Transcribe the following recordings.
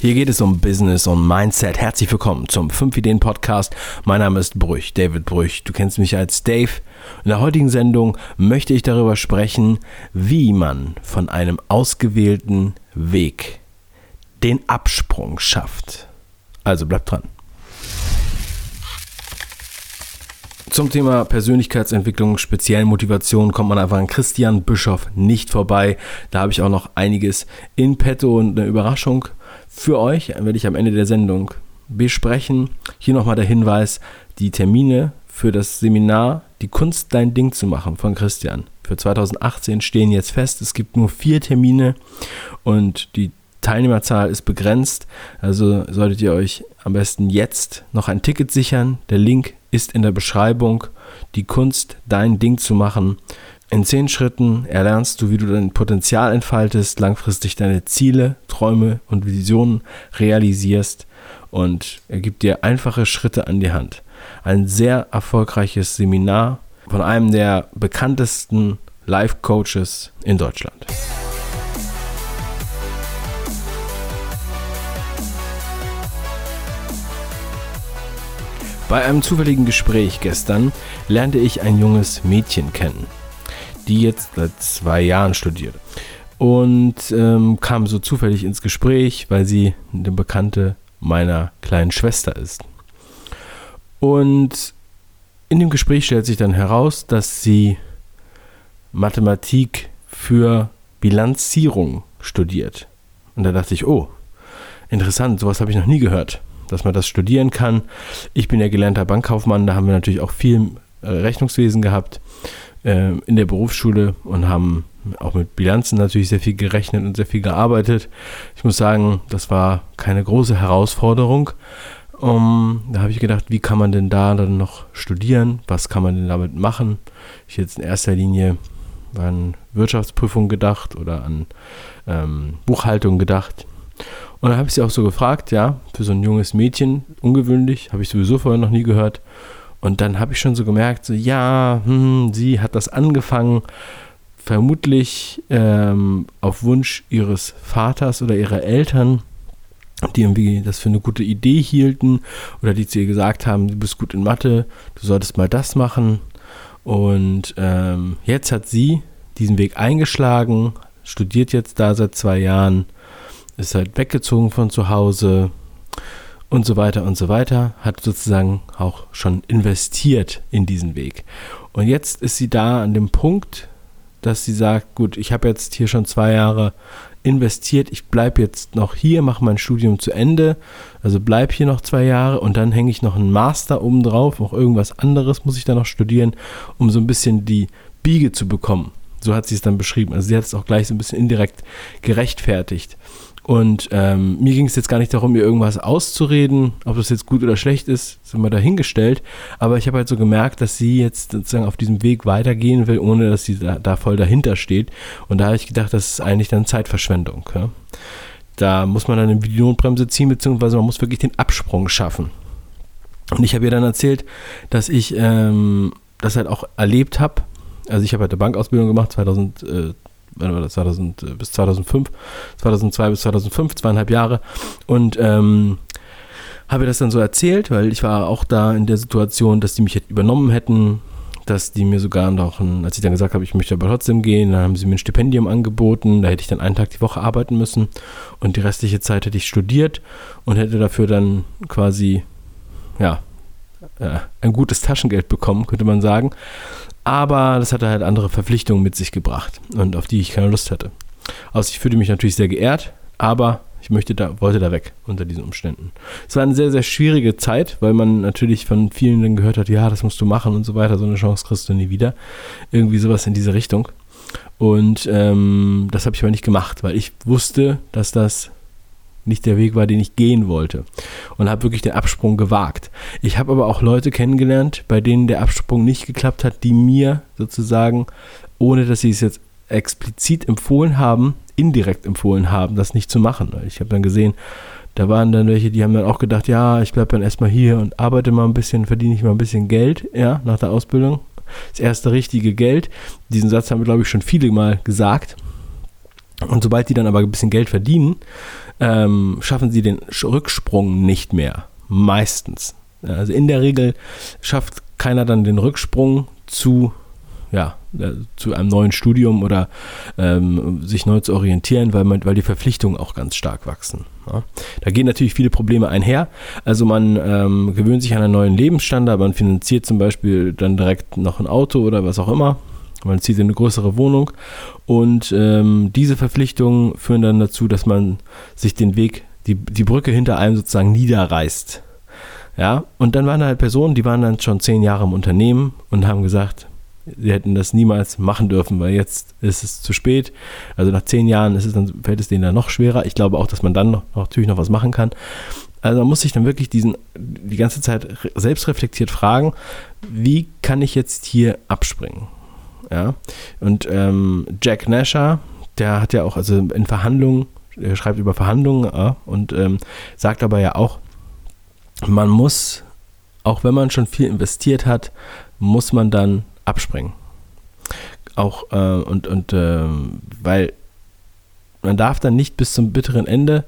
Hier geht es um Business und Mindset. Herzlich willkommen zum 5 Ideen Podcast. Mein Name ist Brüch, David Brüch. Du kennst mich als Dave. In der heutigen Sendung möchte ich darüber sprechen, wie man von einem ausgewählten Weg den Absprung schafft. Also bleibt dran. Zum Thema Persönlichkeitsentwicklung, speziellen Motivation kommt man einfach an Christian Bischoff nicht vorbei. Da habe ich auch noch einiges in petto und eine Überraschung für euch, werde ich am Ende der Sendung besprechen. Hier nochmal der Hinweis, die Termine für das Seminar Die Kunst, dein Ding zu machen von Christian. Für 2018 stehen jetzt fest. Es gibt nur vier Termine und die Teilnehmerzahl ist begrenzt. Also solltet ihr euch am besten jetzt noch ein Ticket sichern. Der Link ist in der Beschreibung. Die Kunst, dein Ding zu machen. In zehn Schritten erlernst du, wie du dein Potenzial entfaltest, langfristig deine Ziele, Träume und Visionen realisierst und er gibt dir einfache Schritte an die Hand. Ein sehr erfolgreiches Seminar von einem der bekanntesten Life-Coaches in Deutschland. Bei einem zufälligen Gespräch gestern lernte ich ein junges Mädchen kennen die jetzt seit zwei Jahren studiert. Und ähm, kam so zufällig ins Gespräch, weil sie eine Bekannte meiner kleinen Schwester ist. Und in dem Gespräch stellt sich dann heraus, dass sie Mathematik für Bilanzierung studiert. Und da dachte ich, oh, interessant, sowas habe ich noch nie gehört, dass man das studieren kann. Ich bin ja gelernter Bankkaufmann, da haben wir natürlich auch viel äh, Rechnungswesen gehabt äh, in der Berufsschule und haben auch mit Bilanzen natürlich sehr viel gerechnet und sehr viel gearbeitet. Ich muss sagen, das war keine große Herausforderung. Um, da habe ich gedacht, wie kann man denn da dann noch studieren? Was kann man denn damit machen? Ich jetzt in erster Linie an Wirtschaftsprüfung gedacht oder an ähm, Buchhaltung gedacht. Und dann habe ich sie auch so gefragt, ja, für so ein junges Mädchen, ungewöhnlich, habe ich sowieso vorher noch nie gehört. Und dann habe ich schon so gemerkt, so, ja, hm, sie hat das angefangen, vermutlich ähm, auf Wunsch ihres Vaters oder ihrer Eltern, die irgendwie das für eine gute Idee hielten oder die zu ihr gesagt haben, du bist gut in Mathe, du solltest mal das machen. Und ähm, jetzt hat sie diesen Weg eingeschlagen, studiert jetzt da seit zwei Jahren, ist halt weggezogen von zu Hause, und so weiter und so weiter, hat sozusagen auch schon investiert in diesen Weg. Und jetzt ist sie da an dem Punkt, dass sie sagt, gut, ich habe jetzt hier schon zwei Jahre investiert, ich bleibe jetzt noch hier, mache mein Studium zu Ende, also bleibe hier noch zwei Jahre und dann hänge ich noch einen Master oben drauf, auch irgendwas anderes muss ich da noch studieren, um so ein bisschen die Biege zu bekommen. So hat sie es dann beschrieben. Also sie hat es auch gleich so ein bisschen indirekt gerechtfertigt. Und ähm, mir ging es jetzt gar nicht darum, ihr irgendwas auszureden, ob das jetzt gut oder schlecht ist, sind wir dahingestellt. Aber ich habe halt so gemerkt, dass sie jetzt sozusagen auf diesem Weg weitergehen will, ohne dass sie da, da voll dahinter steht. Und da habe ich gedacht, das ist eigentlich dann Zeitverschwendung. Ja? Da muss man dann eine Videobremse ziehen, beziehungsweise man muss wirklich den Absprung schaffen. Und ich habe ihr dann erzählt, dass ich ähm, das halt auch erlebt habe. Also ich habe halt eine Bankausbildung gemacht, 2000, wann war das, 2000, äh, bis 2005, 2002 bis 2005, zweieinhalb Jahre. Und ähm, habe das dann so erzählt, weil ich war auch da in der Situation, dass die mich übernommen hätten, dass die mir sogar noch, ein, als ich dann gesagt habe, ich möchte aber trotzdem gehen, dann haben sie mir ein Stipendium angeboten, da hätte ich dann einen Tag die Woche arbeiten müssen und die restliche Zeit hätte ich studiert und hätte dafür dann quasi, ja, äh, ein gutes Taschengeld bekommen, könnte man sagen. Aber das hatte halt andere Verpflichtungen mit sich gebracht und auf die ich keine Lust hatte. Also ich fühlte mich natürlich sehr geehrt, aber ich möchte da, wollte da weg unter diesen Umständen. Es war eine sehr, sehr schwierige Zeit, weil man natürlich von vielen dann gehört hat, ja, das musst du machen und so weiter, so eine Chance kriegst du nie wieder. Irgendwie sowas in diese Richtung. Und ähm, das habe ich aber nicht gemacht, weil ich wusste, dass das nicht der Weg war, den ich gehen wollte. Und habe wirklich den Absprung gewagt. Ich habe aber auch Leute kennengelernt, bei denen der Absprung nicht geklappt hat, die mir sozusagen, ohne dass sie es jetzt explizit empfohlen haben, indirekt empfohlen haben, das nicht zu machen. Ich habe dann gesehen, da waren dann welche, die haben dann auch gedacht, ja, ich bleibe dann erstmal hier und arbeite mal ein bisschen, verdiene ich mal ein bisschen Geld, ja, nach der Ausbildung. Das erste richtige Geld. Diesen Satz haben wir, glaube ich, schon viele Mal gesagt. Und sobald die dann aber ein bisschen Geld verdienen, ähm, schaffen sie den Rücksprung nicht mehr. Meistens. Also in der Regel schafft keiner dann den Rücksprung zu ja, äh, zu einem neuen Studium oder ähm, sich neu zu orientieren, weil, man, weil die Verpflichtungen auch ganz stark wachsen. Ja. Da gehen natürlich viele Probleme einher. Also man ähm, gewöhnt sich an einen neuen Lebensstandard, man finanziert zum Beispiel dann direkt noch ein Auto oder was auch immer. Man zieht in eine größere Wohnung und ähm, diese Verpflichtungen führen dann dazu, dass man sich den Weg, die, die Brücke hinter einem sozusagen niederreißt. Ja, und dann waren halt Personen, die waren dann schon zehn Jahre im Unternehmen und haben gesagt, sie hätten das niemals machen dürfen, weil jetzt ist es zu spät. Also nach zehn Jahren ist es dann, fällt es denen dann noch schwerer. Ich glaube auch, dass man dann noch, natürlich noch was machen kann. Also man muss sich dann wirklich diesen, die ganze Zeit selbst reflektiert fragen, wie kann ich jetzt hier abspringen? Ja. Und ähm, Jack Nasher, der hat ja auch, also in Verhandlungen, er schreibt über Verhandlungen ja, und ähm, sagt aber ja auch, man muss, auch wenn man schon viel investiert hat, muss man dann abspringen. Auch äh, und, und äh, weil man darf dann nicht bis zum bitteren Ende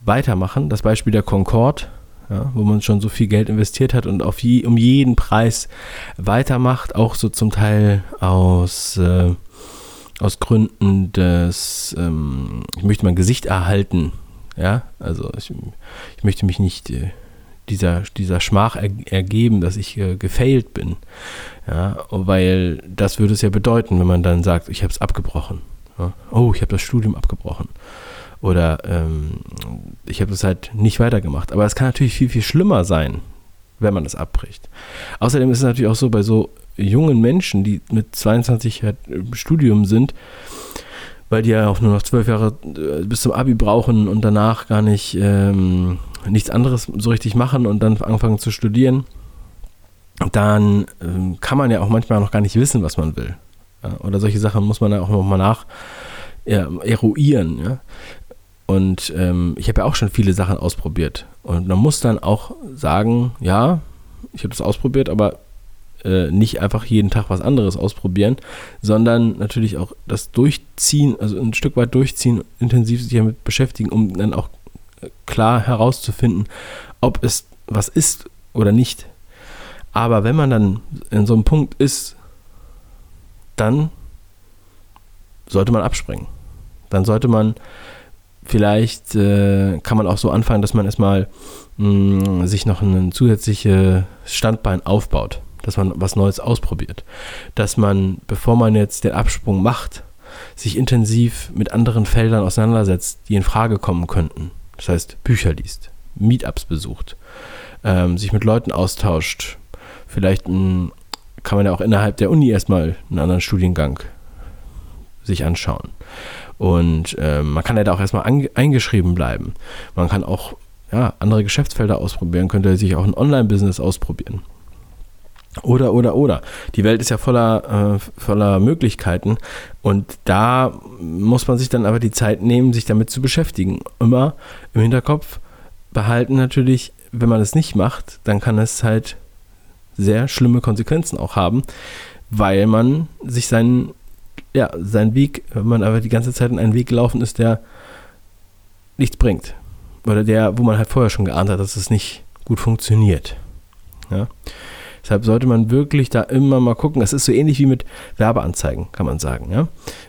weitermachen. Das Beispiel der Concorde, ja, wo man schon so viel Geld investiert hat und auf je, um jeden Preis weitermacht, auch so zum Teil aus, äh, aus Gründen des, ähm, ich möchte mein Gesicht erhalten. Ja, also ich, ich möchte mich nicht äh, dieser, dieser Schmach er, ergeben, dass ich äh, gefailt bin. Ja, weil das würde es ja bedeuten, wenn man dann sagt, ich habe es abgebrochen. Ja? Oh, ich habe das Studium abgebrochen. Oder ähm, ich habe es halt nicht weitergemacht. Aber es kann natürlich viel, viel schlimmer sein, wenn man das abbricht. Außerdem ist es natürlich auch so, bei so jungen Menschen, die mit 22 halt im Studium sind, weil die ja auch nur noch zwölf Jahre äh, bis zum Abi brauchen und danach gar nicht ähm, nichts anderes so richtig machen und dann anfangen zu studieren, dann ähm, kann man ja auch manchmal noch gar nicht wissen, was man will. Ja? Oder solche Sachen muss man ja auch nochmal nach ja, eruieren. Ja? Und ähm, ich habe ja auch schon viele Sachen ausprobiert. Und man muss dann auch sagen, ja, ich habe das ausprobiert, aber äh, nicht einfach jeden Tag was anderes ausprobieren, sondern natürlich auch das Durchziehen, also ein Stück weit durchziehen, intensiv sich damit beschäftigen, um dann auch klar herauszufinden, ob es was ist oder nicht. Aber wenn man dann in so einem Punkt ist, dann sollte man abspringen. Dann sollte man vielleicht, äh, kann man auch so anfangen, dass man erstmal mh, sich noch ein zusätzliches Standbein aufbaut, dass man was Neues ausprobiert. Dass man, bevor man jetzt den Absprung macht, sich intensiv mit anderen Feldern auseinandersetzt, die in Frage kommen könnten. Das heißt, Bücher liest, Meetups besucht, ähm, sich mit Leuten austauscht. Vielleicht m, hm, kann man ja auch innerhalb der Uni erstmal einen anderen Studiengang sich anschauen. Und ähm, man kann ja da auch erstmal eingeschrieben bleiben. Man kann auch ja, andere Geschäftsfelder ausprobieren, könnte sich auch ein Online-Business ausprobieren. Oder, oder, oder. Die Welt ist ja voller, äh, voller Möglichkeiten und da muss man sich dann aber die Zeit nehmen, sich damit zu beschäftigen. Immer im Hinterkopf behalten natürlich, wenn man es nicht macht, dann kann es halt sehr schlimme Konsequenzen auch haben, weil man sich seinen, ja, seinen Weg, wenn man aber die ganze Zeit in einen Weg gelaufen ist, der nichts bringt. Oder der, wo man halt vorher schon geahnt hat, dass es nicht gut funktioniert. Ja. Deshalb sollte man wirklich da immer mal gucken. Es ist so ähnlich wie mit Werbeanzeigen, kann man sagen. Ja?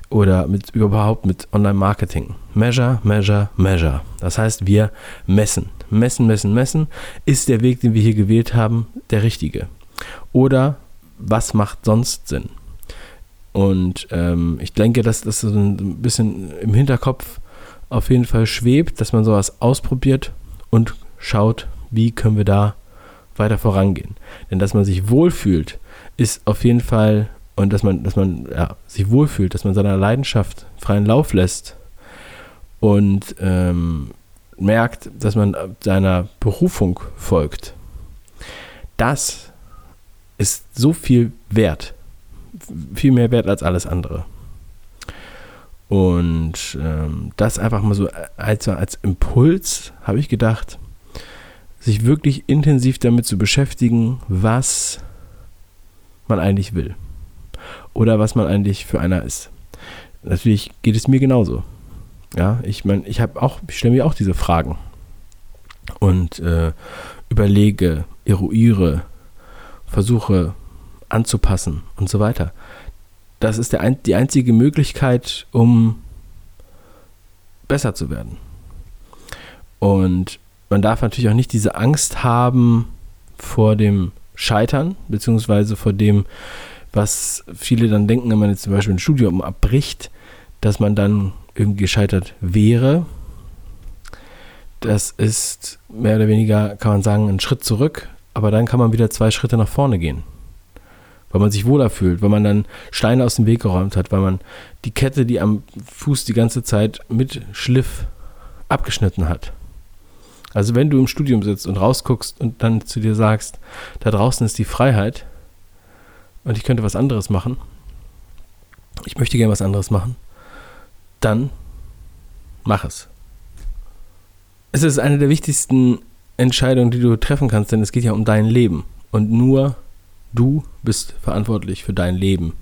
Oder mit, überhaupt mit Online-Marketing. Measure, measure, measure. Das heißt, wir messen. Messen, messen, messen. Ist der Weg, den wir hier gewählt haben, der richtige? Oder was macht sonst Sinn? Und ähm, ich denke, dass das so ein bisschen im Hinterkopf auf jeden Fall schwebt, dass man sowas ausprobiert und schaut, wie können wir da weiter vorangehen. Denn dass man sich wohlfühlt, ist auf jeden Fall, und dass man, dass man ja, sich wohlfühlt, dass man seiner Leidenschaft freien Lauf lässt und ähm, merkt, dass man seiner Berufung folgt. Das ist so viel wert. Viel mehr wert als alles andere. Und ähm, das einfach mal so als, als Impuls habe ich gedacht, sich wirklich intensiv damit zu beschäftigen, was man eigentlich will. Oder was man eigentlich für einer ist. Natürlich geht es mir genauso. Ja, ich meine, ich habe auch, ich stelle mir auch diese Fragen und äh, überlege, eruiere, versuche anzupassen und so weiter. Das ist der, die einzige Möglichkeit, um besser zu werden. Und man darf natürlich auch nicht diese Angst haben vor dem Scheitern, beziehungsweise vor dem, was viele dann denken, wenn man jetzt zum Beispiel ein Studium abbricht, dass man dann irgendwie gescheitert wäre. Das ist mehr oder weniger, kann man sagen, ein Schritt zurück, aber dann kann man wieder zwei Schritte nach vorne gehen. Weil man sich wohler fühlt, weil man dann Steine aus dem Weg geräumt hat, weil man die Kette, die am Fuß die ganze Zeit mit Schliff abgeschnitten hat. Also wenn du im Studium sitzt und rausguckst und dann zu dir sagst, da draußen ist die Freiheit und ich könnte was anderes machen, ich möchte gerne was anderes machen, dann mach es. Es ist eine der wichtigsten Entscheidungen, die du treffen kannst, denn es geht ja um dein Leben. Und nur du bist verantwortlich für dein Leben.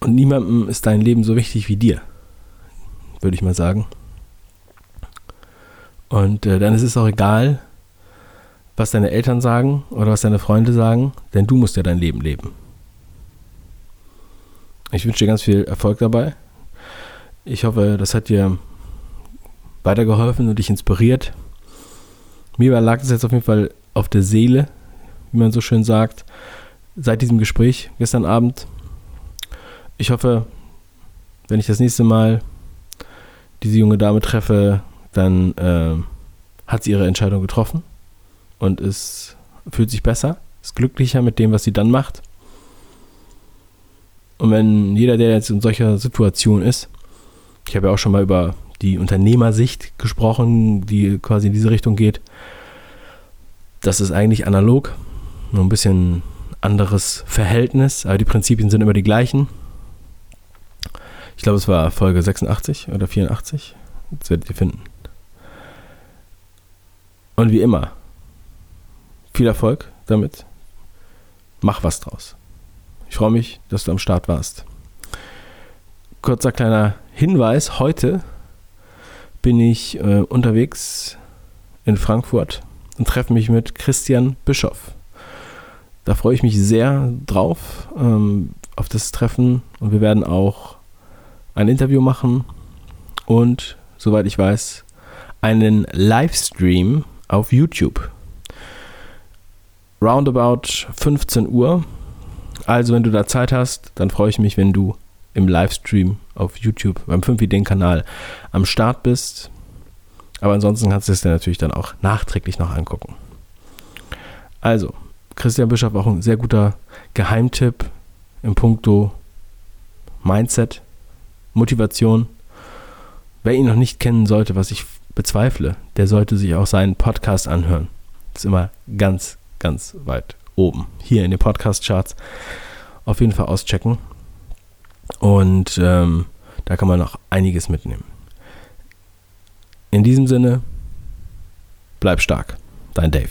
Und niemandem ist dein Leben so wichtig wie dir, würde ich mal sagen. Und äh, dann ist es auch egal, was deine Eltern sagen oder was deine Freunde sagen, denn du musst ja dein Leben leben. Ich wünsche dir ganz viel Erfolg dabei. Ich hoffe, das hat dir weitergeholfen und dich inspiriert. Mir lag es jetzt auf jeden Fall auf der Seele, wie man so schön sagt, seit diesem Gespräch gestern Abend. Ich hoffe, wenn ich das nächste Mal diese junge Dame treffe, dann äh, hat sie ihre Entscheidung getroffen und ist, fühlt sich besser, ist glücklicher mit dem, was sie dann macht. Und wenn jeder, der jetzt in solcher Situation ist, ich habe ja auch schon mal über die Unternehmersicht gesprochen, die quasi in diese Richtung geht, das ist eigentlich analog, nur ein bisschen anderes Verhältnis, aber die Prinzipien sind immer die gleichen. Ich glaube, es war Folge 86 oder 84. Das werdet ihr finden. Und wie immer, viel Erfolg damit. Mach was draus. Ich freue mich, dass du am Start warst. Kurzer kleiner Hinweis: Heute bin ich äh, unterwegs in Frankfurt und treffe mich mit Christian Bischoff. Da freue ich mich sehr drauf, ähm, auf das Treffen. Und wir werden auch ein Interview machen und, soweit ich weiß, einen Livestream auf YouTube. Roundabout 15 Uhr. Also, wenn du da Zeit hast, dann freue ich mich, wenn du im Livestream auf YouTube beim 5 Ideen-Kanal am Start bist. Aber ansonsten kannst du es dir natürlich dann auch nachträglich noch angucken. Also, Christian Bischof auch ein sehr guter Geheimtipp im Punkto Mindset, Motivation. Wer ihn noch nicht kennen sollte, was ich bezweifle, der sollte sich auch seinen Podcast anhören. ist immer ganz, ganz weit oben. Hier in den Podcast-Charts. Auf jeden Fall auschecken. Und ähm, da kann man noch einiges mitnehmen. In diesem Sinne, bleib stark. Dein Dave.